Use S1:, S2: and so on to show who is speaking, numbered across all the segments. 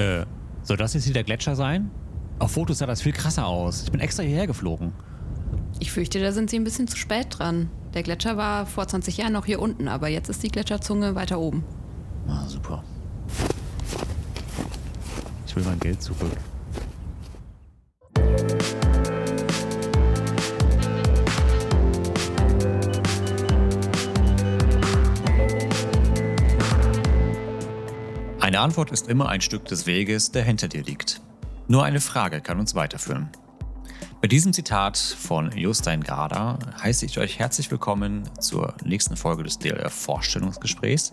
S1: Äh, soll das jetzt hier der Gletscher sein? Auf Fotos sah das viel krasser aus. Ich bin extra hierher geflogen.
S2: Ich fürchte, da sind sie ein bisschen zu spät dran. Der Gletscher war vor 20 Jahren noch hier unten, aber jetzt ist die Gletscherzunge weiter oben.
S1: Ah, super. Ich will mein Geld zurück. Antwort ist immer ein Stück des Weges, der hinter dir liegt. Nur eine Frage kann uns weiterführen. Bei diesem Zitat von Jostein Garda heiße ich euch herzlich willkommen zur nächsten Folge des DLR Vorstellungsgesprächs.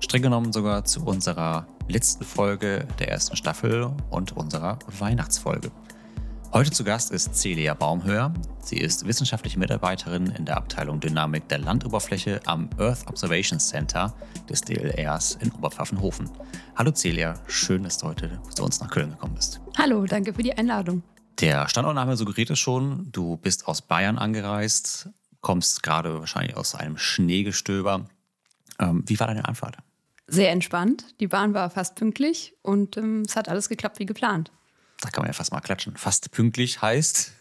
S1: Streng genommen sogar zu unserer letzten Folge der ersten Staffel und unserer Weihnachtsfolge. Heute zu Gast ist Celia Baumhöher. Sie ist wissenschaftliche Mitarbeiterin in der Abteilung Dynamik der Landoberfläche am Earth Observation Center des DLRs in Oberpfaffenhofen. Hallo Celia, schön, dass du heute zu uns nach Köln gekommen bist.
S2: Hallo, danke für die Einladung.
S1: Der Standortname suggeriert es schon. Du bist aus Bayern angereist, kommst gerade wahrscheinlich aus einem Schneegestöber. Ähm, wie war deine Anfahrt?
S2: Sehr entspannt. Die Bahn war fast pünktlich und ähm, es hat alles geklappt wie geplant.
S1: Da kann man ja fast mal klatschen. Fast pünktlich heißt?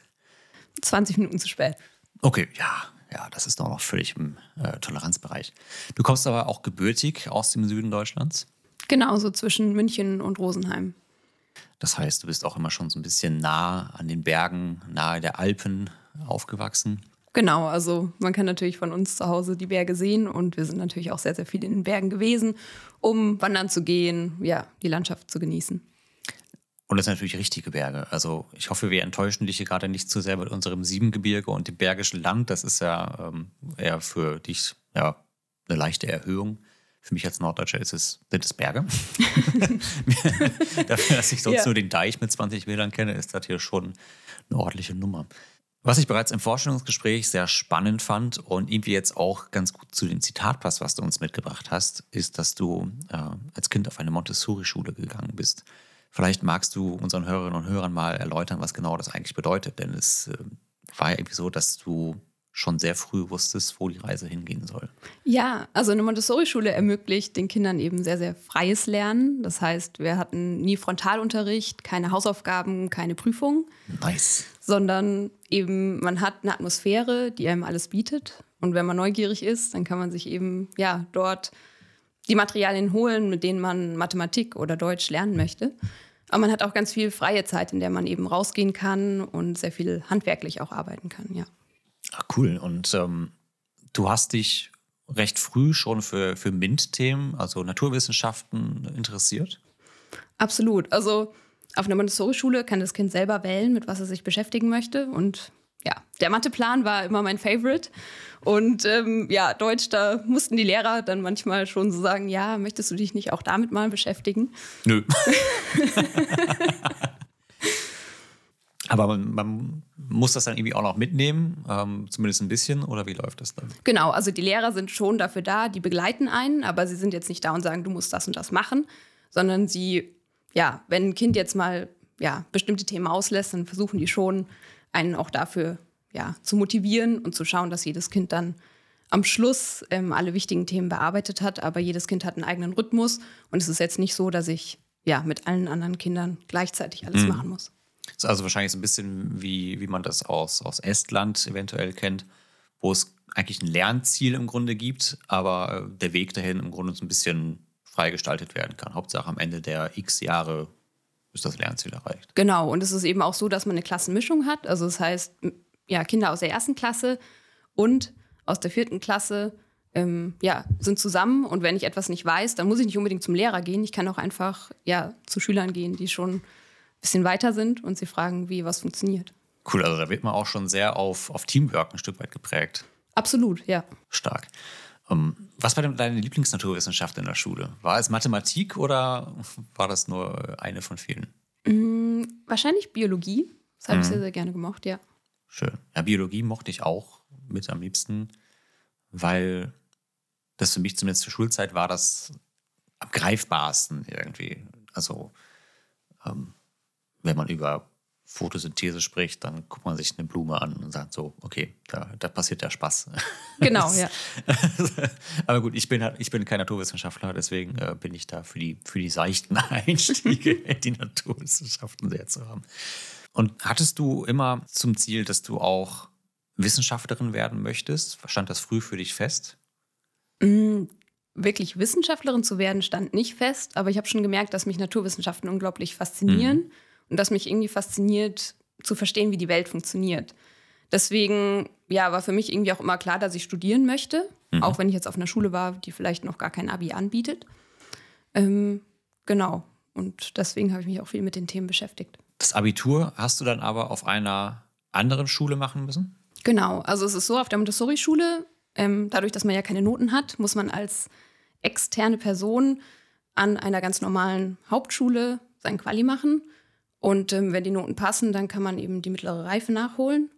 S2: 20 Minuten zu spät.
S1: Okay, ja, ja, das ist doch noch völlig im äh, Toleranzbereich. Du kommst aber auch gebürtig aus dem Süden Deutschlands?
S2: Genau, so zwischen München und Rosenheim.
S1: Das heißt, du bist auch immer schon so ein bisschen nah an den Bergen, nahe der Alpen aufgewachsen.
S2: Genau, also man kann natürlich von uns zu Hause die Berge sehen und wir sind natürlich auch sehr, sehr viel in den Bergen gewesen, um wandern zu gehen, ja, die Landschaft zu genießen.
S1: Und das sind natürlich richtige Berge. Also ich hoffe, wir enttäuschen dich hier gerade nicht zu sehr mit unserem Siebengebirge und dem Bergischen Land. Das ist ja ähm, eher für dich ja, eine leichte Erhöhung. Für mich als Norddeutscher ist es, sind es Berge. Dafür, dass ich sonst ja. nur den Deich mit 20 Metern kenne, ist das hier schon eine ordentliche Nummer. Was ich bereits im Vorstellungsgespräch sehr spannend fand und irgendwie jetzt auch ganz gut zu dem Zitat passt, was du uns mitgebracht hast, ist, dass du äh, als Kind auf eine Montessori-Schule gegangen bist. Vielleicht magst du unseren Hörerinnen und Hörern mal erläutern, was genau das eigentlich bedeutet, denn es äh, war ja irgendwie so, dass du schon sehr früh wusstest, wo die Reise hingehen soll.
S2: Ja, also eine Montessori-Schule ermöglicht den Kindern eben sehr, sehr freies Lernen. Das heißt, wir hatten nie Frontalunterricht, keine Hausaufgaben, keine Prüfungen.
S1: Nice.
S2: Sondern eben, man hat eine Atmosphäre, die einem alles bietet. Und wenn man neugierig ist, dann kann man sich eben ja dort die Materialien holen, mit denen man Mathematik oder Deutsch lernen möchte. Aber man hat auch ganz viel freie Zeit, in der man eben rausgehen kann und sehr viel handwerklich auch arbeiten kann, ja.
S1: Ach, cool. Und ähm, du hast dich recht früh schon für, für MINT-Themen, also Naturwissenschaften, interessiert?
S2: Absolut. Also auf einer Montessori-Schule kann das Kind selber wählen, mit was er sich beschäftigen möchte. Und der Matheplan war immer mein Favorite. Und ähm, ja, Deutsch, da mussten die Lehrer dann manchmal schon so sagen, ja, möchtest du dich nicht auch damit mal beschäftigen?
S1: Nö. Aber man, man, muss das dann irgendwie auch noch mitnehmen, ähm, zumindest ein bisschen, oder wie läuft das dann?
S2: Genau, also die Lehrer sind schon dafür da, die begleiten einen, aber sie sind jetzt nicht da und sagen, du musst das und das machen, sondern sie, ja, wenn ein Kind jetzt mal ja, bestimmte Themen auslässt, dann versuchen die schon, einen auch dafür ja, zu motivieren und zu schauen, dass jedes Kind dann am Schluss ähm, alle wichtigen Themen bearbeitet hat, aber jedes Kind hat einen eigenen Rhythmus und es ist jetzt nicht so, dass ich ja mit allen anderen Kindern gleichzeitig alles mhm. machen muss.
S1: Das ist also wahrscheinlich so ein bisschen wie, wie man das aus, aus Estland eventuell kennt, wo es eigentlich ein Lernziel im Grunde gibt, aber der Weg dahin im Grunde so ein bisschen freigestaltet werden kann. Hauptsache am Ende der x Jahre ist das Lernziel erreicht.
S2: Genau, und es ist eben auch so, dass man eine Klassenmischung hat. Also das heißt, ja, Kinder aus der ersten Klasse und aus der vierten Klasse ähm, ja, sind zusammen. Und wenn ich etwas nicht weiß, dann muss ich nicht unbedingt zum Lehrer gehen. Ich kann auch einfach ja, zu Schülern gehen, die schon bisschen weiter sind und sie fragen, wie was funktioniert.
S1: Cool, also da wird man auch schon sehr auf, auf Teamwork ein Stück weit geprägt.
S2: Absolut, ja.
S1: Stark. Um, ähm, was war denn deine Lieblingsnaturwissenschaft in der Schule? War es Mathematik oder war das nur eine von vielen?
S2: Mm, wahrscheinlich Biologie. Das habe mhm. ich sehr, sehr gerne gemocht, ja.
S1: Schön. Ja, Biologie mochte ich auch mit am liebsten, weil das für mich zumindest zur Schulzeit war das am greifbarsten irgendwie. Also ähm, wenn man über Photosynthese spricht, dann guckt man sich eine Blume an und sagt so, okay, da, da passiert der Spaß.
S2: Genau, ja.
S1: Aber gut, ich bin, halt, ich bin kein Naturwissenschaftler, deswegen äh, bin ich da für die, für die seichten Einstiege in die Naturwissenschaften sehr zu haben. Und hattest du immer zum Ziel, dass du auch Wissenschaftlerin werden möchtest? Stand das früh für dich fest?
S2: Mm, wirklich Wissenschaftlerin zu werden, stand nicht fest, aber ich habe schon gemerkt, dass mich Naturwissenschaften unglaublich faszinieren mhm. und dass mich irgendwie fasziniert, zu verstehen, wie die Welt funktioniert. Deswegen ja, war für mich irgendwie auch immer klar, dass ich studieren möchte, mhm. auch wenn ich jetzt auf einer Schule war, die vielleicht noch gar kein Abi anbietet. Ähm, genau. Und deswegen habe ich mich auch viel mit den Themen beschäftigt.
S1: Das Abitur hast du dann aber auf einer anderen Schule machen müssen?
S2: Genau. Also es ist so, auf der Montessori-Schule, ähm, dadurch, dass man ja keine Noten hat, muss man als externe Person an einer ganz normalen Hauptschule sein Quali machen. Und ähm, wenn die Noten passen, dann kann man eben die mittlere Reife nachholen.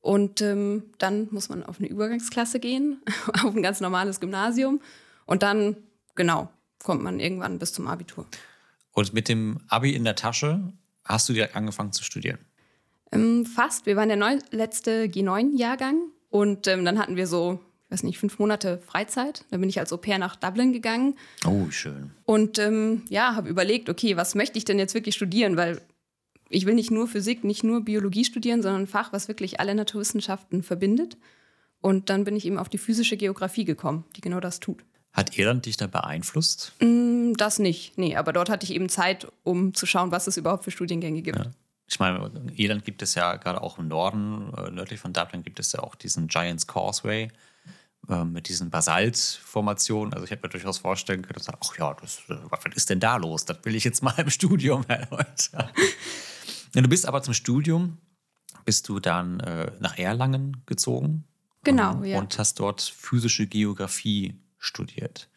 S2: Und ähm, dann muss man auf eine Übergangsklasse gehen, auf ein ganz normales Gymnasium. Und dann, genau, kommt man irgendwann bis zum Abitur.
S1: Und mit dem Abi in der Tasche hast du direkt angefangen zu studieren?
S2: Ähm, fast. Wir waren der neu letzte G9-Jahrgang. Und ähm, dann hatten wir so ich weiß nicht, fünf Monate Freizeit. Da bin ich als Au pair nach Dublin gegangen.
S1: Oh, schön.
S2: Und ähm, ja, habe überlegt, okay, was möchte ich denn jetzt wirklich studieren? Weil ich will nicht nur Physik, nicht nur Biologie studieren, sondern ein Fach, was wirklich alle Naturwissenschaften verbindet. Und dann bin ich eben auf die physische Geografie gekommen, die genau das tut.
S1: Hat Irland dich da beeinflusst?
S2: Mm, das nicht, nee. Aber dort hatte ich eben Zeit, um zu schauen, was es überhaupt für Studiengänge gibt. Ja.
S1: Ich meine, in Irland gibt es ja gerade auch im Norden, äh, nördlich von Dublin, gibt es ja auch diesen Giants Causeway ähm, mit diesen Basaltformationen. Also ich hätte mir durchaus vorstellen können, dass, ach ja, das, äh, was ist denn da los? Das will ich jetzt mal im Studium erläutern. du bist aber zum Studium, bist du dann äh, nach Erlangen gezogen.
S2: Genau,
S1: ähm,
S2: ja.
S1: Und hast dort physische Geografie studiert.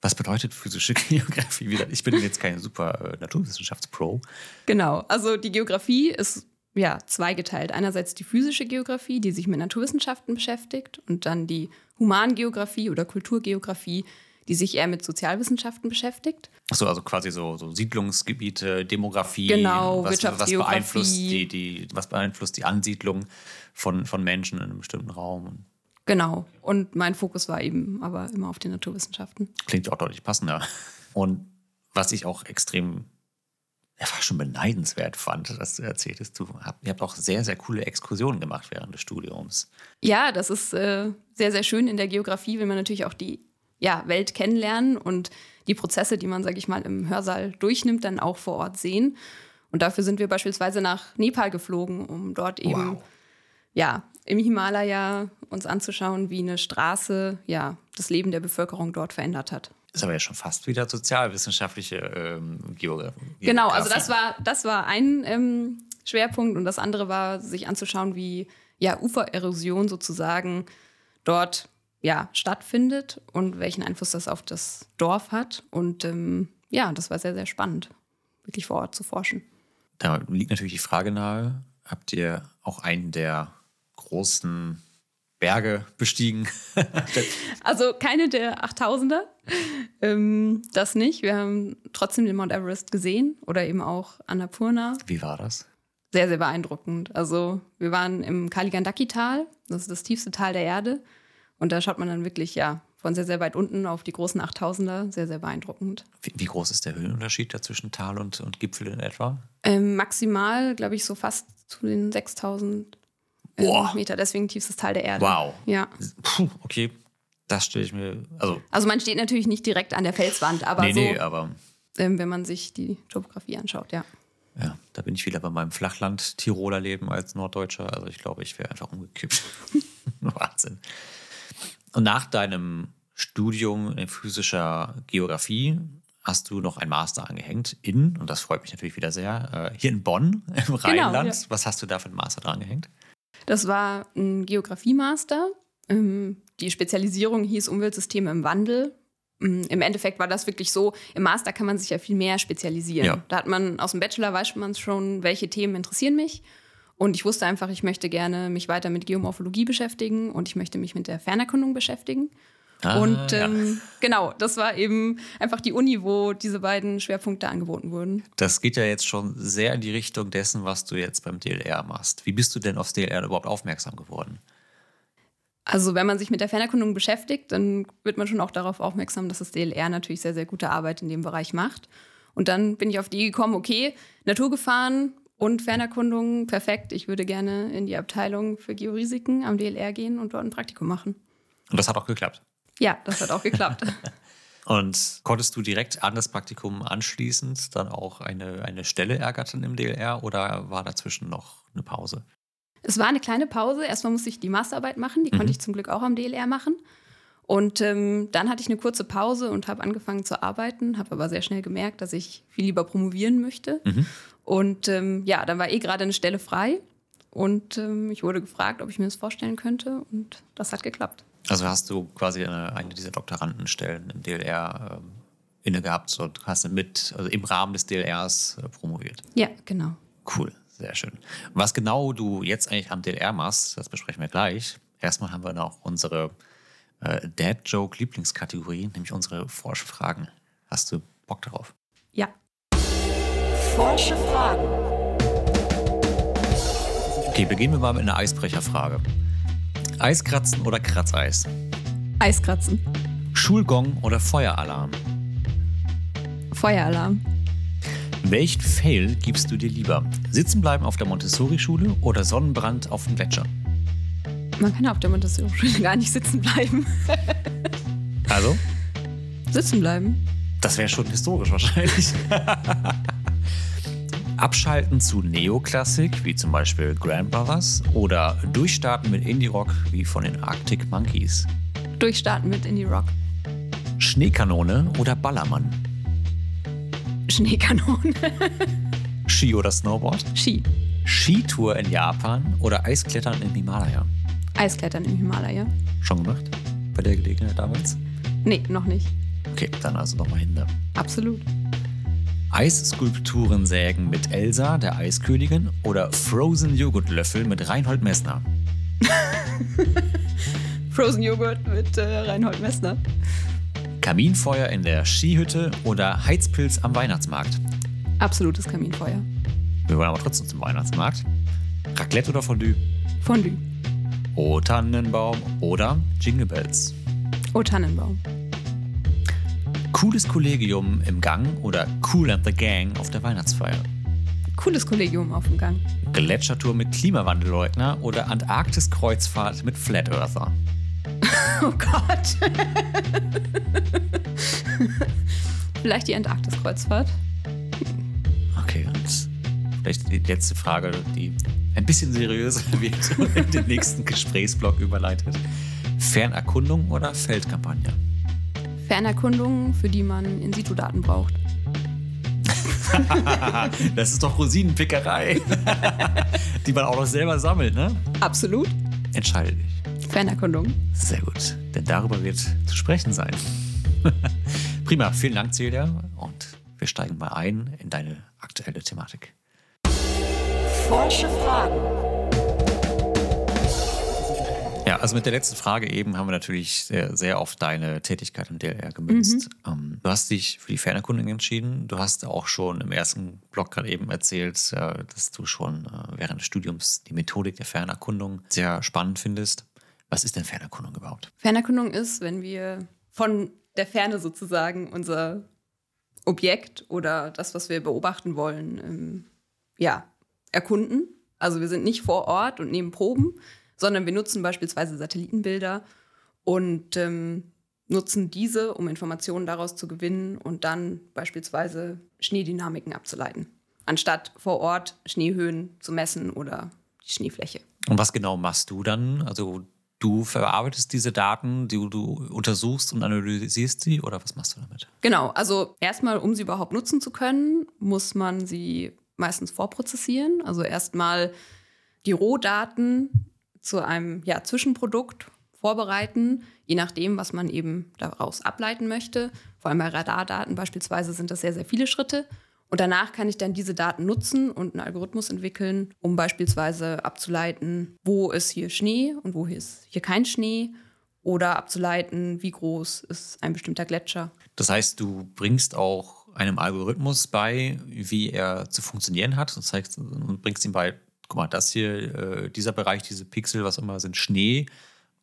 S1: Was bedeutet physische Geografie? Ich bin jetzt kein super äh, Naturwissenschaftspro.
S2: Genau, also die Geografie ist ja, zweigeteilt. Einerseits die physische Geografie, die sich mit Naturwissenschaften beschäftigt, und dann die Humangeografie oder Kulturgeografie, die sich eher mit Sozialwissenschaften beschäftigt.
S1: Achso, also quasi so, so Siedlungsgebiete, Demografie.
S2: Genau,
S1: was, was beeinflusst die, die, was beeinflusst die Ansiedlung von, von Menschen in einem bestimmten Raum?
S2: Genau. Und mein Fokus war eben aber immer auf den Naturwissenschaften.
S1: Klingt auch deutlich passender. Und was ich auch extrem ja, war schon beneidenswert fand, dass du erzähltest. Du habt, ihr habt auch sehr, sehr coole Exkursionen gemacht während des Studiums.
S2: Ja, das ist äh, sehr, sehr schön. In der Geografie will man natürlich auch die ja, Welt kennenlernen und die Prozesse, die man, sage ich mal, im Hörsaal durchnimmt, dann auch vor Ort sehen. Und dafür sind wir beispielsweise nach Nepal geflogen, um dort eben wow. ja, im Himalaya uns anzuschauen, wie eine Straße ja, das Leben der Bevölkerung dort verändert hat
S1: ist aber ja schon fast wieder sozialwissenschaftliche ähm, Geografie.
S2: Genau, also das war, das war ein ähm, Schwerpunkt und das andere war, sich anzuschauen, wie ja, Ufererosion sozusagen dort ja, stattfindet und welchen Einfluss das auf das Dorf hat. Und ähm, ja, das war sehr, sehr spannend, wirklich vor Ort zu forschen.
S1: Da liegt natürlich die Frage nahe, habt ihr auch einen der großen Berge bestiegen?
S2: also keine der 8000er, ähm, das nicht. Wir haben trotzdem den Mount Everest gesehen oder eben auch Annapurna.
S1: Wie war das?
S2: Sehr, sehr beeindruckend. Also wir waren im Kaligandaki-Tal, das ist das tiefste Tal der Erde. Und da schaut man dann wirklich, ja, von sehr, sehr weit unten auf die großen 8000er. Sehr, sehr beeindruckend.
S1: Wie, wie groß ist der Höhenunterschied da zwischen Tal und, und Gipfel in etwa?
S2: Ähm, maximal, glaube ich, so fast zu den 6000 Boah. Meter, deswegen tiefstes Tal der Erde.
S1: Wow.
S2: Ja.
S1: Puh, okay. Das stelle ich mir. Also,
S2: also man steht natürlich nicht direkt an der Felswand, aber
S1: nee,
S2: so,
S1: nee, aber
S2: ähm, wenn man sich die Topografie anschaut, ja.
S1: Ja, da bin ich wieder bei meinem Flachland-Tiroler Leben als Norddeutscher. Also ich glaube, ich wäre einfach umgekippt. Wahnsinn. Und nach deinem Studium in physischer Geografie hast du noch ein Master angehängt in, und das freut mich natürlich wieder sehr, äh, hier in Bonn im genau, Rheinland. Ja. Was hast du da für ein Master dran gehängt?
S2: Das war ein Geografiemaster. Ähm, die Spezialisierung hieß Umweltsysteme im Wandel. Mm, Im Endeffekt war das wirklich so, im Master kann man sich ja viel mehr spezialisieren. Ja. Da hat man aus dem Bachelor weiß man schon, welche Themen interessieren mich. Und ich wusste einfach, ich möchte gerne mich weiter mit Geomorphologie beschäftigen und ich möchte mich mit der Fernerkundung beschäftigen. Ah, und ähm, ja. genau, das war eben einfach die Uni, wo diese beiden Schwerpunkte angeboten wurden.
S1: Das geht ja jetzt schon sehr in die Richtung dessen, was du jetzt beim DLR machst. Wie bist du denn aufs DLR überhaupt aufmerksam geworden?
S2: Also wenn man sich mit der Fernerkundung beschäftigt, dann wird man schon auch darauf aufmerksam, dass das DLR natürlich sehr, sehr gute Arbeit in dem Bereich macht. Und dann bin ich auf die gekommen, okay, Naturgefahren und Fernerkundung, perfekt. Ich würde gerne in die Abteilung für Georisiken am DLR gehen und dort ein Praktikum machen.
S1: Und das hat auch geklappt?
S2: Ja, das hat auch geklappt.
S1: und konntest du direkt an das Praktikum anschließend dann auch eine, eine Stelle ergattern im DLR oder war dazwischen noch eine Pause?
S2: Es war eine kleine Pause. Erstmal musste ich die Masterarbeit machen. Die mhm. konnte ich zum Glück auch am DLR machen. Und ähm, dann hatte ich eine kurze Pause und habe angefangen zu arbeiten, habe aber sehr schnell gemerkt, dass ich viel lieber promovieren möchte. Mhm. Und ähm, ja, dann war eh gerade eine Stelle frei und ähm, ich wurde gefragt, ob ich mir das vorstellen könnte und das hat geklappt.
S1: Also hast du quasi eine, eine dieser Doktorandenstellen im DLR ähm, inne gehabt und hast mit, also im Rahmen des DLRs äh, promoviert?
S2: Ja, genau.
S1: Cool, sehr schön. Was genau du jetzt eigentlich am DLR machst, das besprechen wir gleich. Erstmal haben wir noch unsere äh, Dad-Joke-Lieblingskategorie, nämlich unsere Forsche Fragen. Hast du Bock darauf?
S2: Ja.
S3: Forsche Fragen.
S1: Okay, beginnen wir mal mit einer Eisbrecherfrage. Eiskratzen oder Kratzeis?
S2: Eiskratzen.
S1: Schulgong oder Feueralarm?
S2: Feueralarm.
S1: Welchen Fail gibst du dir lieber? Sitzen bleiben auf der Montessori-Schule oder Sonnenbrand auf dem Gletscher?
S2: Man kann auf der Montessori-Schule gar nicht sitzen bleiben.
S1: also?
S2: Sitzen bleiben.
S1: Das wäre schon historisch wahrscheinlich. Abschalten zu Neoklassik, wie zum Beispiel Grandmothers, oder durchstarten mit Indie-Rock, wie von den Arctic Monkeys?
S2: Durchstarten mit Indie-Rock.
S1: Schneekanone oder Ballermann?
S2: Schneekanone.
S1: Ski oder Snowboard?
S2: Ski.
S1: Skitour in Japan oder Eisklettern im Himalaya?
S2: Eisklettern im Himalaya.
S1: Schon gemacht? Bei der Gelegenheit damals?
S2: Nee, noch nicht.
S1: Okay, dann also nochmal hinter.
S2: Absolut.
S1: Eisskulpturen sägen mit Elsa, der Eiskönigin, oder Frozen Joghurtlöffel mit Reinhold Messner?
S2: Frozen Joghurt mit äh, Reinhold Messner.
S1: Kaminfeuer in der Skihütte oder Heizpilz am Weihnachtsmarkt?
S2: Absolutes Kaminfeuer.
S1: Wir wollen aber trotzdem zum Weihnachtsmarkt. Raclette oder Fondue?
S2: Fondue.
S1: O Tannenbaum oder Jingle Bells?
S2: O Tannenbaum.
S1: Cooles Kollegium im Gang oder Cool and the Gang auf der Weihnachtsfeier?
S2: Cooles Kollegium auf dem Gang.
S1: Gletschertour mit Klimawandelleugner oder Antarktis-Kreuzfahrt mit Flat Earther?
S2: Oh Gott. vielleicht die Antarktis-Kreuzfahrt.
S1: Okay, und vielleicht die letzte Frage, die ein bisschen seriöser wird und in den nächsten Gesprächsblock überleitet. Fernerkundung oder Feldkampagne?
S2: Fernerkundungen, für die man In-situ-Daten braucht.
S1: das ist doch Rosinenpickerei, die man auch noch selber sammelt, ne?
S2: Absolut.
S1: Entscheide dich.
S2: Fernerkundung.
S1: Sehr gut, denn darüber wird zu sprechen sein. Prima, vielen Dank, Celia. Und wir steigen mal ein in deine aktuelle Thematik.
S3: Forsche Fragen.
S1: Ja, also mit der letzten Frage eben haben wir natürlich sehr, sehr auf deine Tätigkeit im DLR gemünzt. Mhm. Ähm, du hast dich für die Fernerkundung entschieden. Du hast auch schon im ersten Blog gerade eben erzählt, äh, dass du schon äh, während des Studiums die Methodik der Fernerkundung sehr spannend findest. Was ist denn Fernerkundung überhaupt?
S2: Fernerkundung ist, wenn wir von der Ferne sozusagen unser Objekt oder das, was wir beobachten wollen, ähm, ja, erkunden. Also wir sind nicht vor Ort und nehmen Proben, sondern wir nutzen beispielsweise Satellitenbilder und ähm, nutzen diese, um Informationen daraus zu gewinnen und dann beispielsweise Schneedynamiken abzuleiten, anstatt vor Ort Schneehöhen zu messen oder die Schneefläche.
S1: Und was genau machst du dann? Also du verarbeitest diese Daten, die du untersuchst und analysierst sie oder was machst du damit?
S2: Genau, also erstmal, um sie überhaupt nutzen zu können, muss man sie meistens vorprozessieren. Also erstmal die Rohdaten zu einem ja, Zwischenprodukt vorbereiten, je nachdem, was man eben daraus ableiten möchte. Vor allem bei Radardaten beispielsweise sind das sehr, sehr viele Schritte. Und danach kann ich dann diese Daten nutzen und einen Algorithmus entwickeln, um beispielsweise abzuleiten, wo ist hier Schnee und wo ist hier kein Schnee oder abzuleiten, wie groß ist ein bestimmter Gletscher.
S1: Das heißt, du bringst auch einem Algorithmus bei, wie er zu funktionieren hat und, zeigst, und bringst ihm bei, guck mal, das hier, äh, dieser Bereich, diese Pixel, was immer, sind Schnee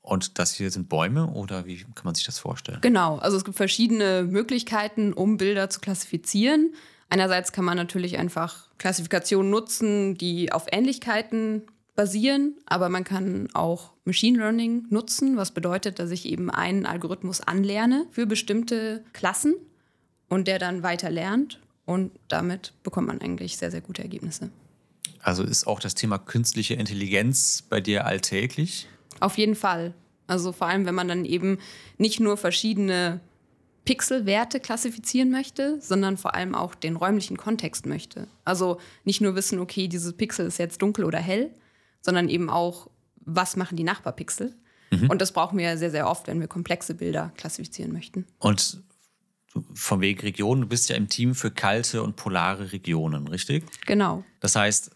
S1: und das hier sind Bäume oder wie kann man sich das vorstellen?
S2: Genau, also es gibt verschiedene Möglichkeiten, um Bilder zu klassifizieren. Einerseits kann man natürlich einfach Klassifikationen nutzen, die auf Ähnlichkeiten basieren, aber man kann auch Machine Learning nutzen, was bedeutet, dass ich eben einen Algorithmus anlerne für bestimmte Klassen und der dann weiter lernt und damit bekommt man eigentlich sehr, sehr gute Ergebnisse.
S1: Also ist auch das Thema künstliche Intelligenz bei dir alltäglich?
S2: Auf jeden Fall. Also vor allem, wenn man dann eben nicht nur verschiedene Pixelwerte klassifizieren möchte, sondern vor allem auch den räumlichen Kontext möchte. Also nicht nur wissen, okay, dieses Pixel ist jetzt dunkel oder hell, sondern eben auch, was machen die Nachbarpixel. Mhm. Und das brauchen wir sehr, sehr oft, wenn wir komplexe Bilder klassifizieren möchten.
S1: Und von wegen Regionen, du bist ja im Team für kalte und polare Regionen, richtig?
S2: Genau.
S1: Das heißt,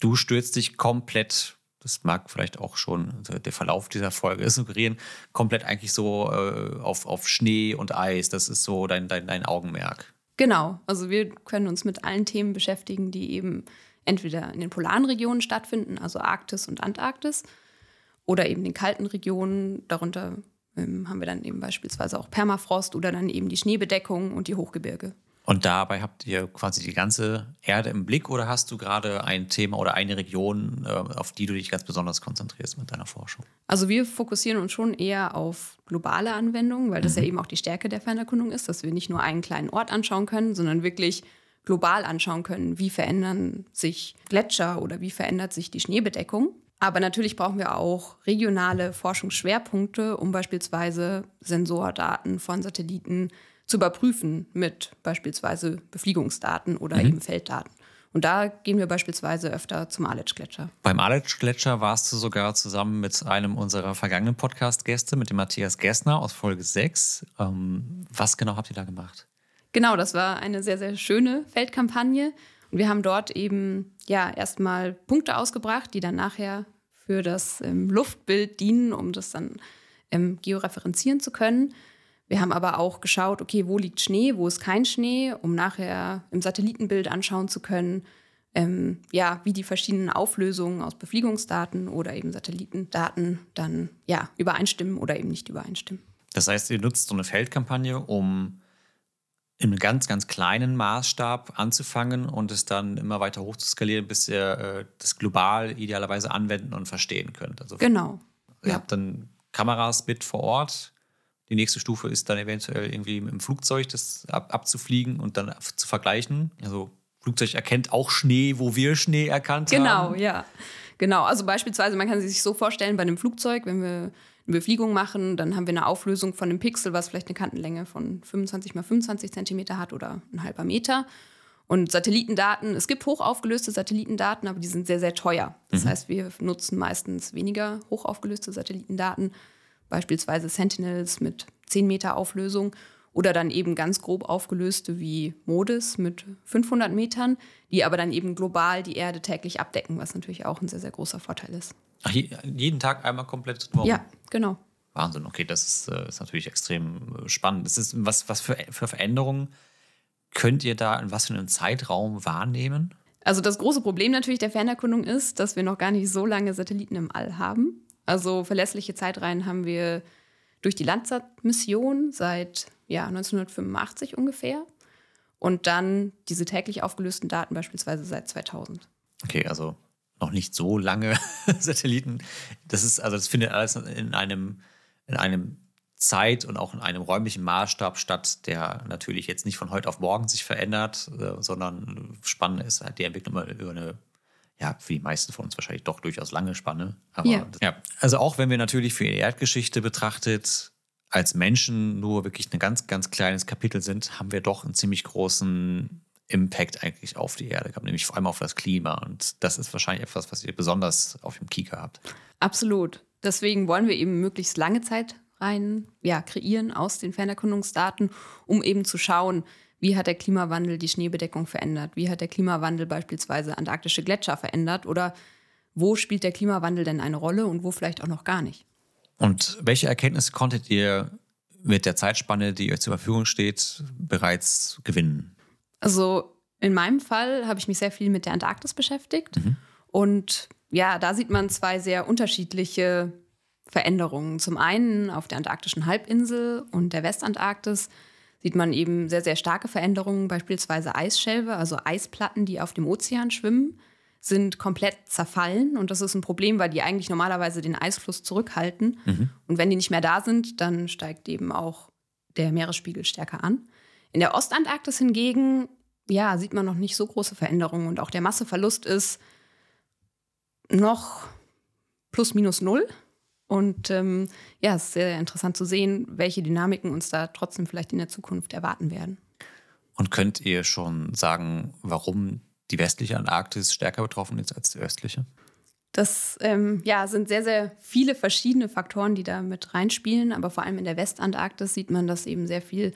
S1: du stürzt dich komplett, das mag vielleicht auch schon der Verlauf dieser Folge suggerieren, komplett eigentlich so äh, auf, auf Schnee und Eis. Das ist so dein, dein, dein Augenmerk.
S2: Genau. Also wir können uns mit allen Themen beschäftigen, die eben entweder in den polaren Regionen stattfinden, also Arktis und Antarktis, oder eben den kalten Regionen. Darunter ähm, haben wir dann eben beispielsweise auch Permafrost oder dann eben die Schneebedeckung und die Hochgebirge.
S1: Und dabei habt ihr quasi die ganze Erde im Blick oder hast du gerade ein Thema oder eine Region, äh, auf die du dich ganz besonders konzentrierst mit deiner Forschung?
S2: Also wir fokussieren uns schon eher auf globale Anwendungen, weil das mhm. ja eben auch die Stärke der Fernerkundung ist, dass wir nicht nur einen kleinen Ort anschauen können, sondern wirklich global anschauen können, wie verändern sich Gletscher oder wie verändert sich die Schneebedeckung. Aber natürlich brauchen wir auch regionale Forschungsschwerpunkte, um beispielsweise Sensordaten von Satelliten zu überprüfen mit beispielsweise Befliegungsdaten oder mhm. eben Felddaten. Und da gehen wir beispielsweise öfter zum Aletsch-Gletscher.
S1: Beim Aletsch-Gletscher warst du sogar zusammen mit einem unserer vergangenen Podcast-Gäste, mit dem Matthias Gessner aus Folge 6. Ähm, was genau habt ihr da gemacht?
S2: Genau, das war eine sehr, sehr schöne Feldkampagne. Und wir haben dort eben ja erstmal Punkte ausgebracht, die dann nachher für das ähm, Luftbild dienen, um das dann ähm, georeferenzieren zu können. Wir haben aber auch geschaut, okay, wo liegt Schnee, wo ist kein Schnee, um nachher im Satellitenbild anschauen zu können, ähm, ja, wie die verschiedenen Auflösungen aus Befliegungsdaten oder eben Satellitendaten dann ja übereinstimmen oder eben nicht übereinstimmen.
S1: Das heißt, ihr nutzt so eine Feldkampagne, um in einem ganz, ganz kleinen Maßstab anzufangen und es dann immer weiter hoch zu skalieren, bis ihr äh, das global idealerweise anwenden und verstehen könnt.
S2: Also genau.
S1: Ihr ja. habt dann Kameras mit vor Ort. Die nächste Stufe ist dann eventuell irgendwie im Flugzeug das ab, abzufliegen und dann zu vergleichen. Also Flugzeug erkennt auch Schnee, wo wir Schnee erkannt
S2: genau,
S1: haben.
S2: Genau, ja. Genau. Also beispielsweise, man kann sich so vorstellen, bei einem Flugzeug, wenn wir eine Befliegung machen, dann haben wir eine Auflösung von einem Pixel, was vielleicht eine Kantenlänge von 25 mal 25 Zentimeter hat oder ein halber Meter. Und Satellitendaten, es gibt hochaufgelöste Satellitendaten, aber die sind sehr, sehr teuer. Das mhm. heißt, wir nutzen meistens weniger hochaufgelöste Satellitendaten, beispielsweise Sentinels mit 10 Meter Auflösung oder dann eben ganz grob aufgelöste wie MODIS mit 500 Metern, die aber dann eben global die Erde täglich abdecken, was natürlich auch ein sehr, sehr großer Vorteil ist.
S1: Ach, jeden Tag einmal komplett drumherum?
S2: Ja, genau.
S1: Wahnsinn, okay, das ist, äh, ist natürlich extrem äh, spannend. Das ist, was, was für, für Veränderungen könnt ihr da in was für einem Zeitraum wahrnehmen?
S2: Also das große Problem natürlich der Fernerkundung ist, dass wir noch gar nicht so lange Satelliten im All haben. Also verlässliche Zeitreihen haben wir durch die Landsat-Mission seit ja, 1985 ungefähr. Und dann diese täglich aufgelösten Daten beispielsweise seit 2000.
S1: Okay, also noch nicht so lange Satelliten. Das ist, also das findet alles in einem, in einem Zeit und auch in einem räumlichen Maßstab statt, der natürlich jetzt nicht von heute auf morgen sich verändert, äh, sondern spannend ist halt die Entwicklung über eine, ja, für die meisten von uns wahrscheinlich doch durchaus lange Spanne. Aber ja. ja. Also auch wenn wir natürlich für die Erdgeschichte betrachtet als Menschen nur wirklich ein ganz, ganz kleines Kapitel sind, haben wir doch einen ziemlich großen Impact eigentlich auf die Erde gehabt, nämlich vor allem auf das Klima. Und das ist wahrscheinlich etwas, was ihr besonders auf dem Kieker habt.
S2: Absolut. Deswegen wollen wir eben möglichst lange Zeit rein ja, kreieren aus den Fernerkundungsdaten, um eben zu schauen, wie hat der Klimawandel die Schneebedeckung verändert? Wie hat der Klimawandel beispielsweise antarktische Gletscher verändert? Oder wo spielt der Klimawandel denn eine Rolle und wo vielleicht auch noch gar nicht?
S1: Und welche Erkenntnisse konntet ihr mit der Zeitspanne, die euch zur Verfügung steht, bereits gewinnen?
S2: Also in meinem Fall habe ich mich sehr viel mit der Antarktis beschäftigt. Und ja, da sieht man zwei sehr unterschiedliche Veränderungen. Zum einen auf der antarktischen Halbinsel und der Westantarktis sieht man eben sehr, sehr starke Veränderungen, beispielsweise Eisschelfe, also Eisplatten, die auf dem Ozean schwimmen, sind komplett zerfallen. Und das ist ein Problem, weil die eigentlich normalerweise den Eisfluss zurückhalten. Und wenn die nicht mehr da sind, dann steigt eben auch der Meeresspiegel stärker an. In der Ostantarktis hingegen, ja, sieht man noch nicht so große Veränderungen. Und auch der Masseverlust ist noch plus minus null. Und ähm, ja, es ist sehr interessant zu sehen, welche Dynamiken uns da trotzdem vielleicht in der Zukunft erwarten werden.
S1: Und könnt ihr schon sagen, warum die westliche Antarktis stärker betroffen ist als die östliche?
S2: Das ähm, ja, sind sehr, sehr viele verschiedene Faktoren, die da mit reinspielen. Aber vor allem in der Westantarktis sieht man, dass eben sehr viel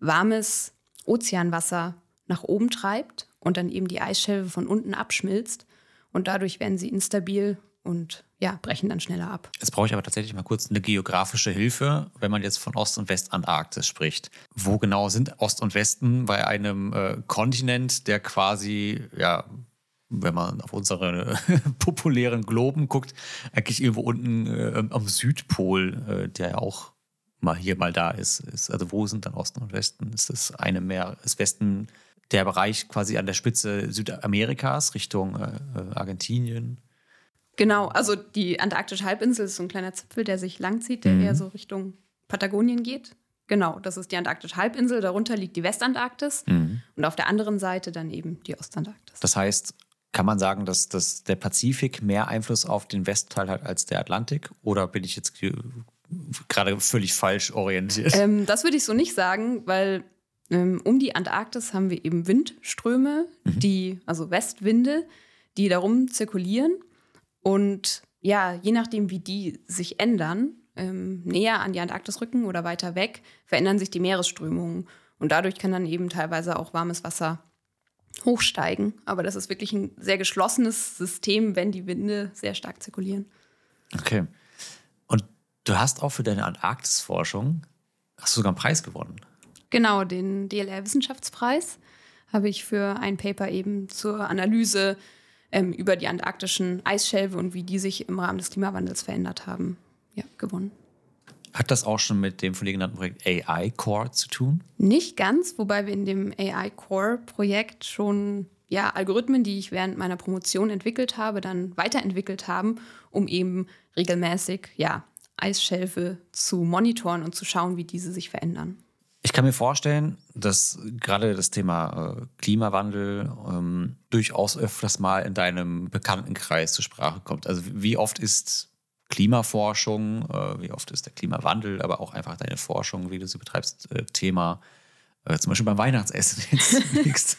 S2: warmes Ozeanwasser nach oben treibt und dann eben die Eisschelfe von unten abschmilzt. Und dadurch werden sie instabil und ja, brechen dann schneller ab.
S1: Jetzt brauche ich aber tatsächlich mal kurz eine geografische Hilfe, wenn man jetzt von Ost- und Westantarktis spricht. Wo genau sind Ost und Westen bei einem äh, Kontinent, der quasi, ja, wenn man auf unsere populären Globen guckt, eigentlich irgendwo unten äh, am Südpol, äh, der ja auch mal hier, mal da ist, ist. Also wo sind dann Osten und Westen? Ist das eine mehr, ist Westen der Bereich quasi an der Spitze Südamerikas Richtung äh, Argentinien?
S2: Genau, also die antarktische Halbinsel ist so ein kleiner Zipfel, der sich langzieht, der
S1: Mhm.
S2: eher so Richtung Patagonien geht. Genau, das ist die antarktische Halbinsel, darunter liegt die Westantarktis
S1: Mhm.
S2: und auf der anderen Seite dann eben die Ostantarktis.
S1: Das heißt, kann man sagen, dass, dass der Pazifik mehr Einfluss auf den Westteil hat als der Atlantik? Oder bin ich jetzt gerade völlig falsch orientiert?
S2: Ähm, das würde ich so nicht sagen, weil ähm, um die Antarktis haben wir eben Windströme, die, also Westwinde, die darum zirkulieren. Und ja, je nachdem, wie die sich ändern, ähm, näher an die Antarktis rücken oder weiter weg, verändern sich die Meeresströmungen. Und dadurch kann dann eben teilweise auch warmes Wasser hochsteigen. Aber das ist wirklich ein sehr geschlossenes System, wenn die Winde sehr stark zirkulieren.
S1: Okay. Du hast auch für deine Antarktisforschung hast du sogar einen Preis gewonnen.
S2: Genau, den DLR-Wissenschaftspreis habe ich für ein Paper eben zur Analyse ähm, über die antarktischen Eisschelfe und wie die sich im Rahmen des Klimawandels verändert haben, ja, gewonnen.
S1: Hat das auch schon mit dem von dir genannten Projekt AI Core zu tun?
S2: Nicht ganz, wobei wir in dem AI-Core-Projekt schon ja, Algorithmen, die ich während meiner Promotion entwickelt habe, dann weiterentwickelt haben, um eben regelmäßig ja, Eisschelfe zu monitoren und zu schauen, wie diese sich verändern.
S1: Ich kann mir vorstellen, dass gerade das Thema äh, Klimawandel ähm, durchaus öfters mal in deinem Bekanntenkreis zur Sprache kommt. Also wie oft ist Klimaforschung, äh, wie oft ist der Klimawandel, aber auch einfach deine Forschung, wie du sie betreibst, äh, Thema äh, zum Beispiel beim Weihnachtsessen jetzt.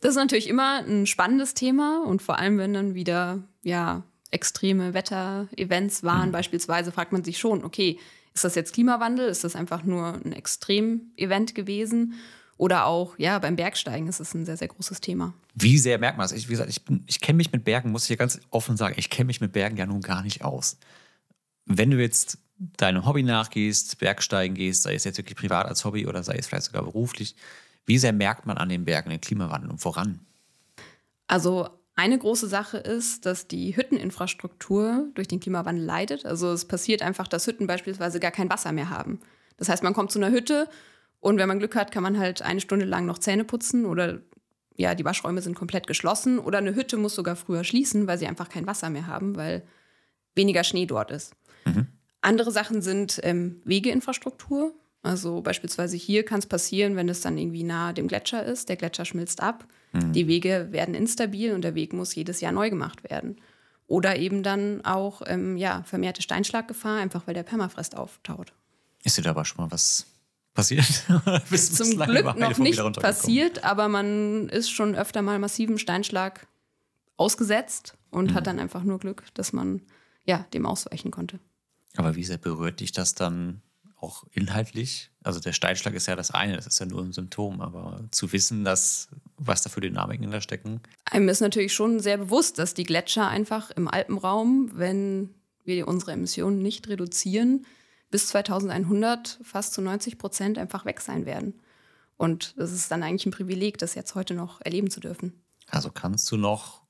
S2: Das ist natürlich immer ein spannendes Thema und vor allem, wenn dann wieder ja, extreme Wetterevents waren, beispielsweise, fragt man sich schon, okay, ist das jetzt Klimawandel? Ist das einfach nur ein Extremevent gewesen? Oder auch, ja, beim Bergsteigen ist es ein sehr, sehr großes Thema.
S1: Wie sehr merkt man das? Ich, wie gesagt, ich, bin- ich kenne mich mit Bergen, muss ich hier ganz offen sagen, ich kenne mich mit Bergen ja nun gar nicht aus. Wenn du jetzt deinem Hobby nachgehst, Bergsteigen gehst, sei es jetzt wirklich privat als Hobby oder sei es vielleicht sogar beruflich, wie sehr merkt man an den Bergen den Klimawandel und woran?
S2: Also eine große Sache ist, dass die Hütteninfrastruktur durch den Klimawandel leidet. Also es passiert einfach, dass Hütten beispielsweise gar kein Wasser mehr haben. Das heißt, man kommt zu einer Hütte und wenn man Glück hat, kann man halt eine Stunde lang noch Zähne putzen oder ja, die Waschräume sind komplett geschlossen oder eine Hütte muss sogar früher schließen, weil sie einfach kein Wasser mehr haben, weil weniger Schnee dort ist. Andere Sachen sind ähm, Wegeinfrastruktur. Also beispielsweise hier kann es passieren, wenn es dann irgendwie nahe dem Gletscher ist. Der Gletscher schmilzt ab. Die Wege werden instabil und der Weg muss jedes Jahr neu gemacht werden. Oder eben dann auch ähm, ja, vermehrte Steinschlaggefahr, einfach weil der Permafrost auftaut.
S1: Ist dir dabei schon mal was passiert?
S2: Zum Glück noch nicht passiert, aber man ist schon öfter mal massiven Steinschlag ausgesetzt und
S1: Mhm.
S2: hat dann einfach nur Glück, dass man ja, dem ausweichen konnte.
S1: Aber wie sehr berührt dich das dann auch inhaltlich? Also der Steinschlag ist ja das eine, das ist ja nur ein Symptom, aber zu wissen, dass was da für Dynamiken da stecken,
S2: Einem ist natürlich schon sehr bewusst, dass die Gletscher einfach im Alpenraum, wenn wir unsere Emissionen nicht reduzieren, bis 2100 fast zu 90 Prozent einfach weg sein werden. Und es ist dann eigentlich ein Privileg, das jetzt heute noch erleben zu dürfen.
S1: Also kannst du noch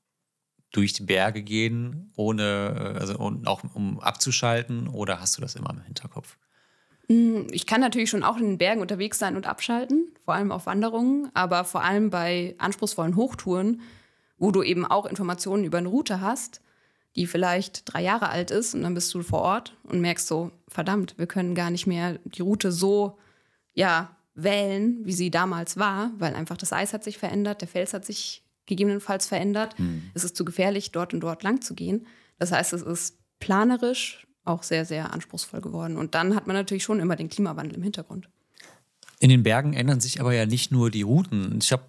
S1: durch die Berge gehen, ohne, äh, also und auch um abzuschalten, oder hast du das immer im Hinterkopf?
S2: Hm, ich kann natürlich schon auch in den Bergen unterwegs sein und abschalten, vor allem auf Wanderungen, aber vor allem bei anspruchsvollen Hochtouren, wo du eben auch Informationen über eine Route hast, die vielleicht drei Jahre alt ist und dann bist du vor Ort und merkst so, verdammt, wir können gar nicht mehr die Route so, ja, wählen, wie sie damals war, weil einfach das Eis hat sich verändert, der Fels hat sich gegebenenfalls verändert. Mhm. Es ist zu gefährlich, dort und dort lang zu gehen. Das heißt, es ist planerisch auch sehr, sehr anspruchsvoll geworden. Und dann hat man natürlich schon immer den Klimawandel im Hintergrund.
S1: In den Bergen ändern sich aber ja nicht nur die Routen. Ich habe,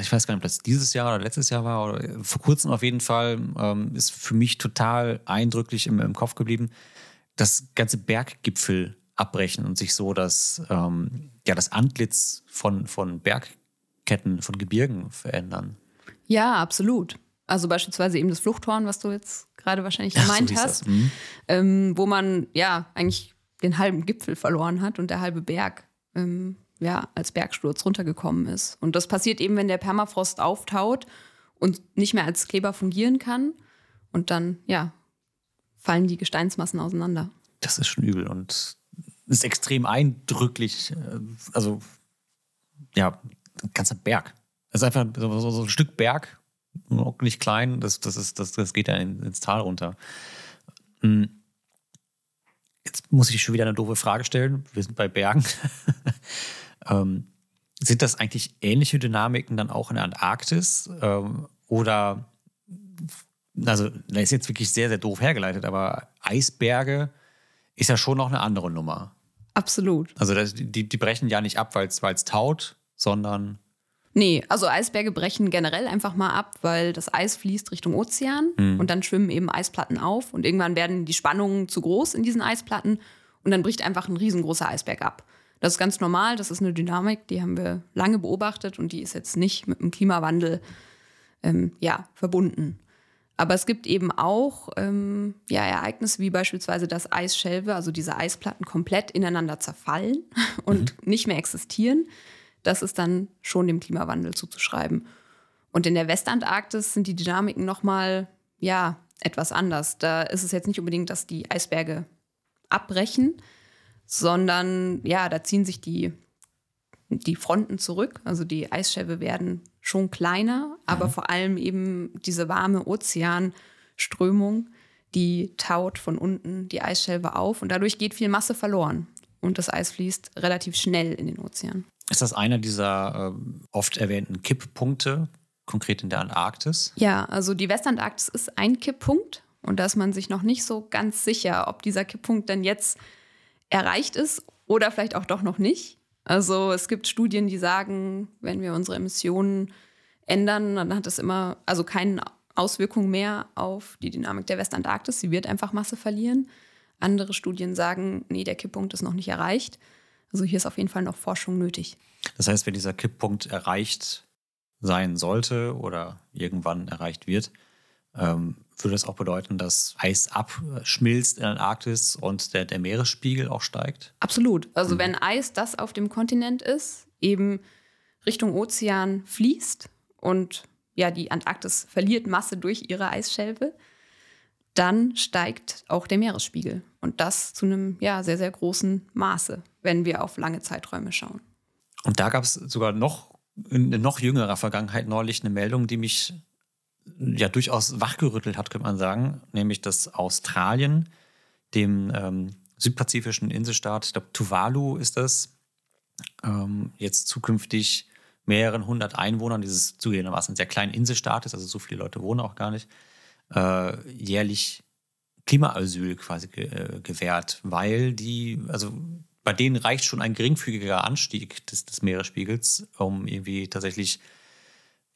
S1: ich weiß gar nicht, ob das dieses Jahr oder letztes Jahr war oder vor kurzem auf jeden Fall, ähm, ist für mich total eindrücklich im, im Kopf geblieben, dass ganze Berggipfel abbrechen und sich so das, ähm, ja, das Antlitz von, von Bergketten, von Gebirgen verändern.
S2: Ja, absolut. Also beispielsweise eben das Fluchthorn, was du jetzt gerade wahrscheinlich gemeint so hast, mhm. ähm, wo man ja eigentlich den halben Gipfel verloren hat und der halbe Berg ähm, ja als Bergsturz runtergekommen ist. Und das passiert eben, wenn der Permafrost auftaut und nicht mehr als Kleber fungieren kann. Und dann, ja, fallen die Gesteinsmassen auseinander.
S1: Das ist schon übel und ist extrem eindrücklich. Äh, also, ja, ein ganzer Berg. Es ist einfach so, so, ein Stück Berg, nicht klein, das, das, ist, das, das geht ja ins Tal runter. Hm. Jetzt muss ich schon wieder eine doofe Frage stellen. Wir sind bei Bergen. ähm, sind das eigentlich ähnliche Dynamiken dann auch in der Antarktis? Ähm, oder, also, das ist jetzt wirklich sehr, sehr doof hergeleitet, aber Eisberge ist ja schon noch eine andere Nummer.
S2: Absolut.
S1: Also, das, die, die brechen ja nicht ab, weil es taut, sondern
S2: Nee, also Eisberge brechen generell einfach mal ab, weil das Eis fließt Richtung Ozean mhm. und dann schwimmen eben Eisplatten auf und irgendwann werden die Spannungen zu groß in diesen Eisplatten und dann bricht einfach ein riesengroßer Eisberg ab. Das ist ganz normal, das ist eine Dynamik, die haben wir lange beobachtet und die ist jetzt nicht mit dem Klimawandel ähm, ja, verbunden. Aber es gibt eben auch ähm, ja, Ereignisse wie beispielsweise, dass Eisschelfe, also diese Eisplatten, komplett ineinander zerfallen und mhm. nicht mehr existieren das ist dann schon dem Klimawandel zuzuschreiben. Und in der Westantarktis sind die Dynamiken nochmal, ja, etwas anders. Da ist es jetzt nicht unbedingt, dass die Eisberge abbrechen, sondern ja, da ziehen sich die, die Fronten zurück. Also die Eisschäbe werden schon kleiner, aber mhm. vor allem eben diese warme Ozeanströmung, die taut von unten die Eisschelfe auf und dadurch geht viel Masse verloren. Und das Eis fließt relativ schnell in den Ozean.
S1: Ist das einer dieser äh, oft erwähnten Kipppunkte, konkret in der Antarktis?
S2: Ja, also die Westantarktis ist ein Kipppunkt und da ist man sich noch nicht so ganz sicher, ob dieser Kipppunkt denn jetzt erreicht ist oder vielleicht auch doch noch nicht. Also es gibt Studien, die sagen, wenn wir unsere Emissionen ändern, dann hat das immer, also keine Auswirkung mehr auf die Dynamik der Westantarktis. Sie wird einfach Masse verlieren. Andere Studien sagen, nee, der Kipppunkt ist noch nicht erreicht. Also hier ist auf jeden Fall noch Forschung nötig.
S1: Das heißt, wenn dieser Kipppunkt erreicht sein sollte oder irgendwann erreicht wird, ähm, würde das auch bedeuten, dass Eis abschmilzt in der Antarktis und der, der Meeresspiegel auch steigt?
S2: Absolut. Also mhm. wenn Eis, das auf dem Kontinent ist, eben Richtung Ozean fließt und ja, die Antarktis verliert Masse durch ihre Eisschelfe, dann steigt auch der Meeresspiegel. Und das zu einem ja, sehr, sehr großen Maße, wenn wir auf lange Zeiträume schauen.
S1: Und da gab es sogar noch in noch jüngerer Vergangenheit neulich eine Meldung, die mich ja durchaus wachgerüttelt hat, könnte man sagen, nämlich dass Australien, dem ähm, südpazifischen Inselstaat, ich glaube Tuvalu ist das, ähm, jetzt zukünftig mehreren hundert Einwohnern dieses zugegebenermaßen sehr kleinen Inselstaat ist, also so viele Leute wohnen auch gar nicht, äh, jährlich Klimaasyl quasi ge äh, gewährt, weil die, also bei denen reicht schon ein geringfügiger Anstieg des, des Meeresspiegels, um irgendwie tatsächlich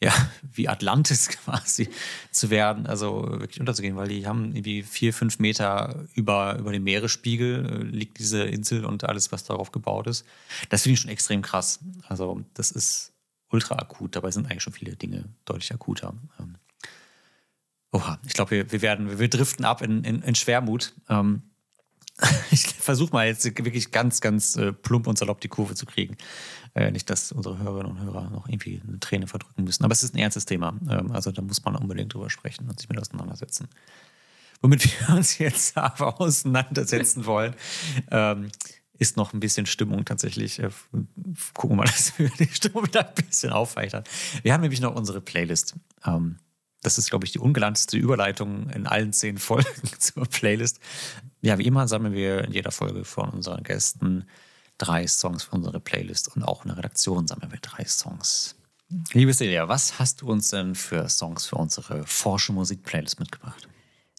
S1: ja, wie Atlantis quasi zu werden, also wirklich unterzugehen, weil die haben irgendwie vier, fünf Meter über, über dem Meeresspiegel äh, liegt diese Insel und alles, was darauf gebaut ist. Das finde ich schon extrem krass. Also das ist ultra akut, dabei sind eigentlich schon viele Dinge deutlich akuter. Ähm, Oha, ich glaube, wir, wir werden, wir driften ab in, in, in Schwermut. Ähm, ich versuche mal jetzt wirklich ganz, ganz äh, plump und salopp die Kurve zu kriegen. Äh, nicht, dass unsere Hörerinnen und Hörer noch irgendwie eine Träne verdrücken müssen. Aber es ist ein ernstes Thema. Ähm, also da muss man unbedingt drüber sprechen und sich mit auseinandersetzen. Womit wir uns jetzt aber auseinandersetzen wollen, ähm, ist noch ein bisschen Stimmung tatsächlich. Äh, gucken wir mal, dass wir die Stimmung wieder ein bisschen aufweichern. Wir haben nämlich noch unsere Playlist. Ähm, das ist, glaube ich, die ungelanteste Überleitung in allen zehn Folgen zur Playlist. Ja, wie immer sammeln wir in jeder Folge von unseren Gästen drei Songs für unsere Playlist und auch in der Redaktion sammeln wir drei Songs. Liebe Celia, was hast du uns denn für Songs für unsere Forsche Musik Playlist mitgebracht?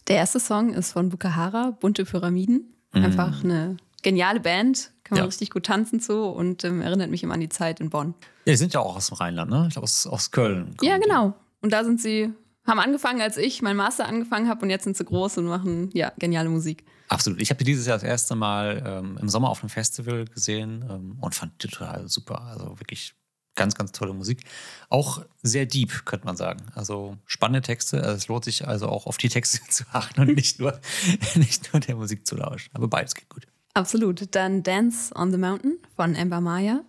S2: Der erste Song ist von Bukahara, Bunte Pyramiden. Mhm. Einfach eine geniale Band, kann man ja. richtig gut tanzen zu und ähm, erinnert mich immer an die Zeit in Bonn.
S1: Ja, die sind ja auch aus dem Rheinland, ne? Ich glaube aus, aus Köln.
S2: Ja, genau. Und da sind sie haben angefangen, als ich meinen Master angefangen habe und jetzt sind sie groß und machen ja geniale Musik.
S1: Absolut. Ich habe die dieses Jahr das erste Mal ähm, im Sommer auf einem Festival gesehen ähm, und fand die total super. Also wirklich ganz, ganz tolle Musik. Auch sehr deep, könnte man sagen. Also spannende Texte. Also es lohnt sich also auch auf die Texte zu achten und nicht nur, nicht nur der Musik zu lauschen. Aber beides geht gut.
S2: Absolut. Dann Dance on the Mountain von Amber Maya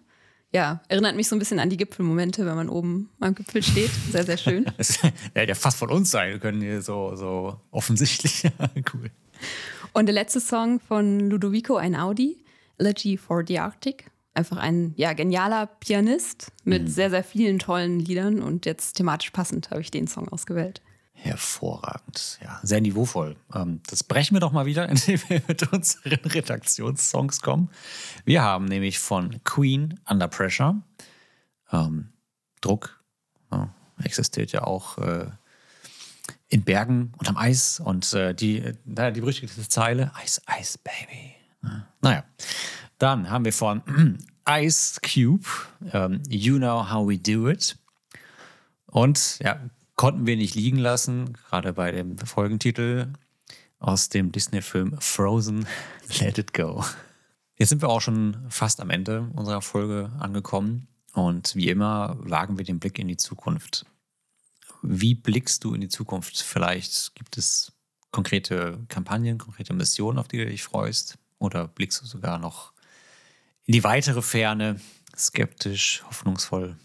S2: ja, erinnert mich so ein bisschen an die Gipfelmomente, wenn man oben am Gipfel steht. Sehr, sehr schön.
S1: das hätte ja fast von uns sein können, hier so, so offensichtlich. cool.
S2: Und der letzte Song von Ludovico Einaudi, Elegy for the Arctic. Einfach ein ja, genialer Pianist mit mhm. sehr, sehr vielen tollen Liedern und jetzt thematisch passend habe ich den Song ausgewählt.
S1: Hervorragend, ja, sehr niveauvoll. Ähm, das brechen wir doch mal wieder, indem wir mit unseren Redaktionssongs kommen. Wir haben nämlich von Queen Under Pressure. Ähm, Druck ja, existiert ja auch äh, in Bergen und am Eis und äh, die, äh, die berüchtigte Zeile: Ice, Ice, Baby. Ja. Naja, dann haben wir von Ice Cube, ähm, You Know How We Do It. Und ja, konnten wir nicht liegen lassen, gerade bei dem Folgentitel aus dem Disney-Film Frozen, Let It Go. Jetzt sind wir auch schon fast am Ende unserer Folge angekommen und wie immer wagen wir den Blick in die Zukunft. Wie blickst du in die Zukunft? Vielleicht gibt es konkrete Kampagnen, konkrete Missionen, auf die du dich freust? Oder blickst du sogar noch in die weitere Ferne, skeptisch, hoffnungsvoll?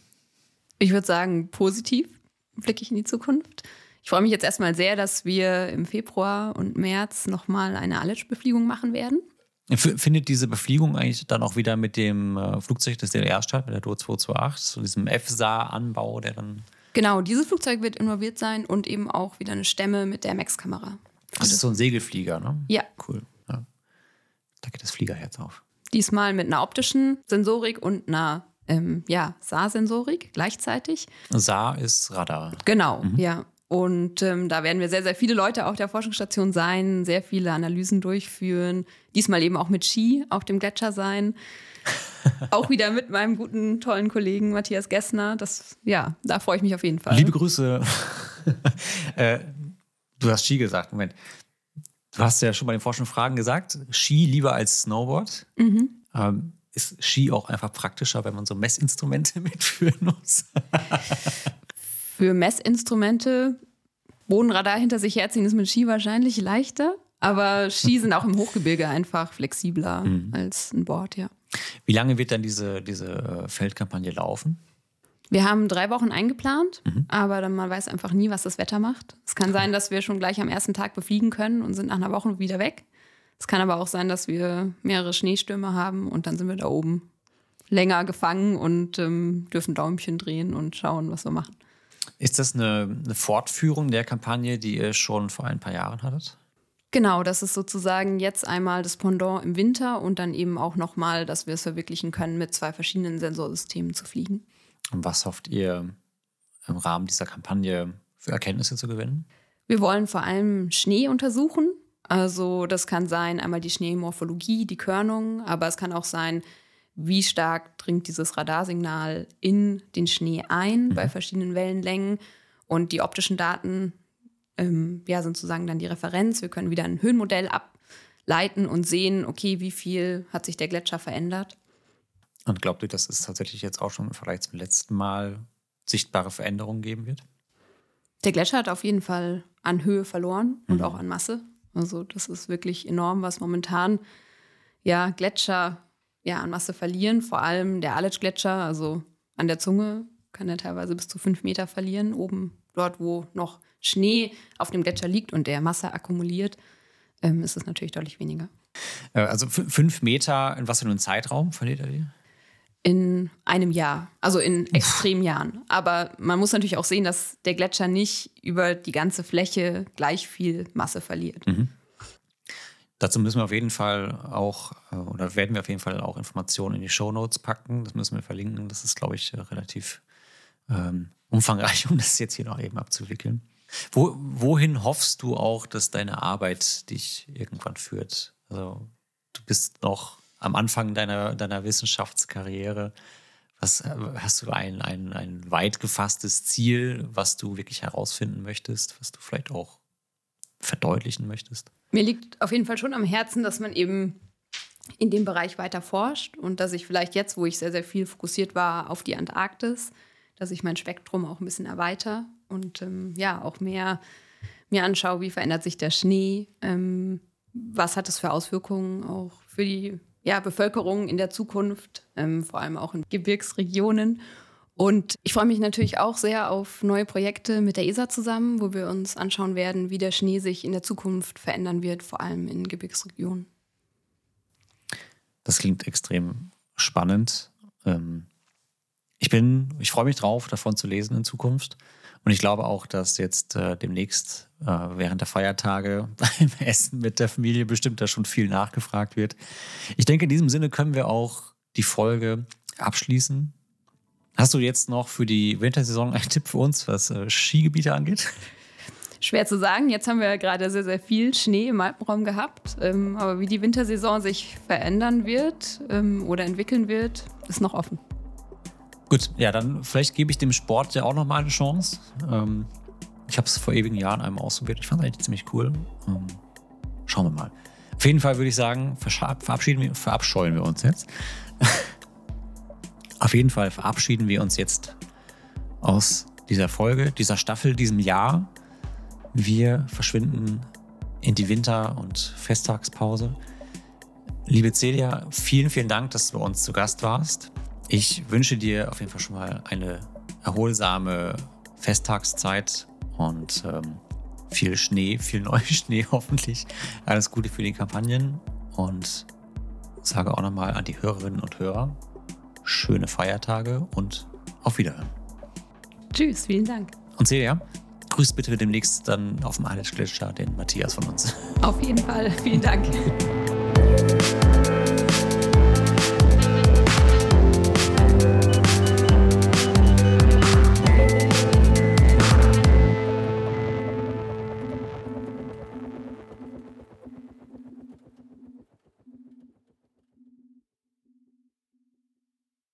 S2: Ich würde sagen, positiv blicke ich in die Zukunft. Ich freue mich jetzt erstmal sehr, dass wir im Februar und März nochmal eine Aletsch-Befliegung machen werden.
S1: Findet diese Befliegung eigentlich dann auch wieder mit dem äh, Flugzeug des DLR statt, mit der DO 228, so diesem FSA-Anbau, der dann.
S2: Genau, dieses Flugzeug wird involviert sein und eben auch wieder eine Stemme mit der Max-Kamera.
S1: Das ist so ein Segelflieger, ne?
S2: Ja.
S1: Cool. Ja. Da geht das Fliegerherz auf.
S2: Diesmal mit einer optischen Sensorik und einer ähm, ja, SAR-Sensorik gleichzeitig.
S1: SAR ist Radar.
S2: Genau, mhm. ja. Und ähm, da werden wir sehr, sehr viele Leute auf der Forschungsstation sein, sehr viele Analysen durchführen. Diesmal eben auch mit Ski auf dem Gletscher sein. auch wieder mit meinem guten, tollen Kollegen Matthias Gessner. Das, ja, da freue ich mich auf jeden Fall.
S1: Liebe Grüße. äh, du hast Ski gesagt. Moment. Du hast ja schon bei den Forschungsfragen gesagt, Ski lieber als Snowboard. Mhm. Ähm, ist Ski auch einfach praktischer, wenn man so Messinstrumente mitführen muss?
S2: Für Messinstrumente Bodenradar hinter sich herziehen ist mit Ski wahrscheinlich leichter. Aber Ski sind auch im Hochgebirge einfach flexibler mhm. als ein Board, ja.
S1: Wie lange wird dann diese, diese äh, Feldkampagne laufen?
S2: Wir haben drei Wochen eingeplant, mhm. aber dann man weiß einfach nie, was das Wetter macht. Es kann sein, dass wir schon gleich am ersten Tag befliegen können und sind nach einer Woche wieder weg. Es kann aber auch sein, dass wir mehrere Schneestürme haben und dann sind wir da oben länger gefangen und ähm, dürfen Däumchen drehen und schauen, was wir machen.
S1: Ist das eine, eine, Fortführung der Kampagne, die ihr schon vor ein paar Jahren hattet?
S2: Genau, das ist sozusagen jetzt einmal das Pendant im Winter und dann eben auch nochmal, dass wir es verwirklichen können, mit zwei verschiedenen Sensorsystemen zu fliegen.
S1: Und was hofft ihr im Rahmen dieser Kampagne für Erkenntnisse zu gewinnen?
S2: Wir wollen vor allem Schnee untersuchen, also das kann sein einmal die Schneemorphologie, die Körnung, aber es kann auch sein, wie stark dringt dieses Radarsignal in den Schnee ein mhm. bei verschiedenen Wellenlängen. Und die optischen Daten ähm, ja, sind sozusagen dann die Referenz. Wir können wieder ein Höhenmodell ableiten und sehen, okay, wie viel hat sich der Gletscher verändert.
S1: Und glaubt ihr, dass es tatsächlich jetzt auch schon im Vergleich zum letzten Mal sichtbare Veränderungen geben wird?
S2: Der Gletscher hat auf jeden Fall an Höhe verloren und
S1: Mhm.
S2: auch an Masse. Also das ist wirklich enorm, was momentan ja Gletscher ja an Masse verlieren. Vor allem der Aletsch-Gletscher, also an der Zunge kann er teilweise bis zu fünf Meter verlieren. Oben dort, wo noch Schnee auf dem Gletscher liegt und der Masse akkumuliert, ähm, ist es natürlich deutlich weniger.
S1: Äh, Also fü- fünf Meter, in was für einem Zeitraum verliert er die?
S2: In einem Jahr, also in extremen Jahren. Aber man muss natürlich auch sehen, dass der Gletscher nicht über die ganze Fläche gleich viel Masse verliert.
S1: Dazu müssen wir auf jeden Fall auch, äh, oder werden wir auf jeden Fall auch Informationen in die Shownotes packen. Das müssen wir verlinken. Das ist, glaube ich, äh, relativ ähm, umfangreich, um das jetzt hier noch eben abzuwickeln. Wo, wohin hoffst du auch, dass deine Arbeit dich irgendwann führt? Also, du bist noch am Anfang deiner, deiner Wissenschaftskarriere. Was, äh, hast du ein, ein, ein weit gefasstes Ziel, was du wirklich herausfinden möchtest, was du vielleicht auch verdeutlichen möchtest?
S2: Mir liegt auf jeden Fall schon am Herzen, dass man eben in dem Bereich weiter forscht und dass ich vielleicht jetzt, wo ich sehr, sehr viel fokussiert war auf die Antarktis, dass ich mein Spektrum auch ein bisschen erweitere und ähm, ja, auch mehr mir anschaue, wie verändert sich der Schnee, ähm, was hat es für Auswirkungen auch für die ja, Bevölkerung in der Zukunft, ähm, vor allem auch in Gebirgsregionen. Und ich freue mich natürlich auch sehr auf neue Projekte mit der ESA zusammen, wo wir uns anschauen werden, wie der Schnee sich in der Zukunft verändern wird, vor allem in Gebirgsregionen.
S1: Das klingt extrem spannend. Ähm, ich bin, ich freue mich drauf, davon zu lesen in Zukunft. Und ich glaube auch, dass jetzt äh, demnächst äh, während der Feiertage beim Essen mit der Familie bestimmt da schon viel nachgefragt wird. Ich denke, in diesem Sinne können wir auch die Folge abschließen. Hast du jetzt noch für die Wintersaison einen Tipp für uns, was äh, Skigebiete angeht?
S2: Schwer zu sagen. Jetzt haben wir ja gerade sehr, sehr viel Schnee im Alpenraum gehabt. Ähm, aber wie die Wintersaison sich verändern wird ähm, oder entwickeln wird, ist noch offen.
S1: Gut, ja, dann vielleicht gebe ich dem Sport ja auch noch mal eine Chance. Ähm, ich habe es vor ewigen Jahren einmal ausprobiert. Ich fand es eigentlich ziemlich cool. Ähm, schauen wir mal. Auf jeden Fall würde ich sagen, verabschieden wir, verabscheuen wir uns jetzt. Auf jeden Fall verabschieden wir uns jetzt aus dieser Folge, dieser Staffel, diesem Jahr. Wir verschwinden in die Winter- und Festtagspause. Liebe Celia, vielen, vielen Dank, dass du bei uns zu Gast warst. Ich wünsche dir auf jeden Fall schon mal eine erholsame Festtagszeit und ähm, viel Schnee, viel Neuschnee hoffentlich. Alles Gute für die Kampagnen und sage auch nochmal an die Hörerinnen und Hörer, schöne Feiertage und auf Wiederhören.
S2: Tschüss, vielen Dank.
S1: Und Celia, grüßt bitte demnächst dann auf dem Alex Gletscher den Matthias von uns.
S2: Auf jeden Fall, vielen Dank.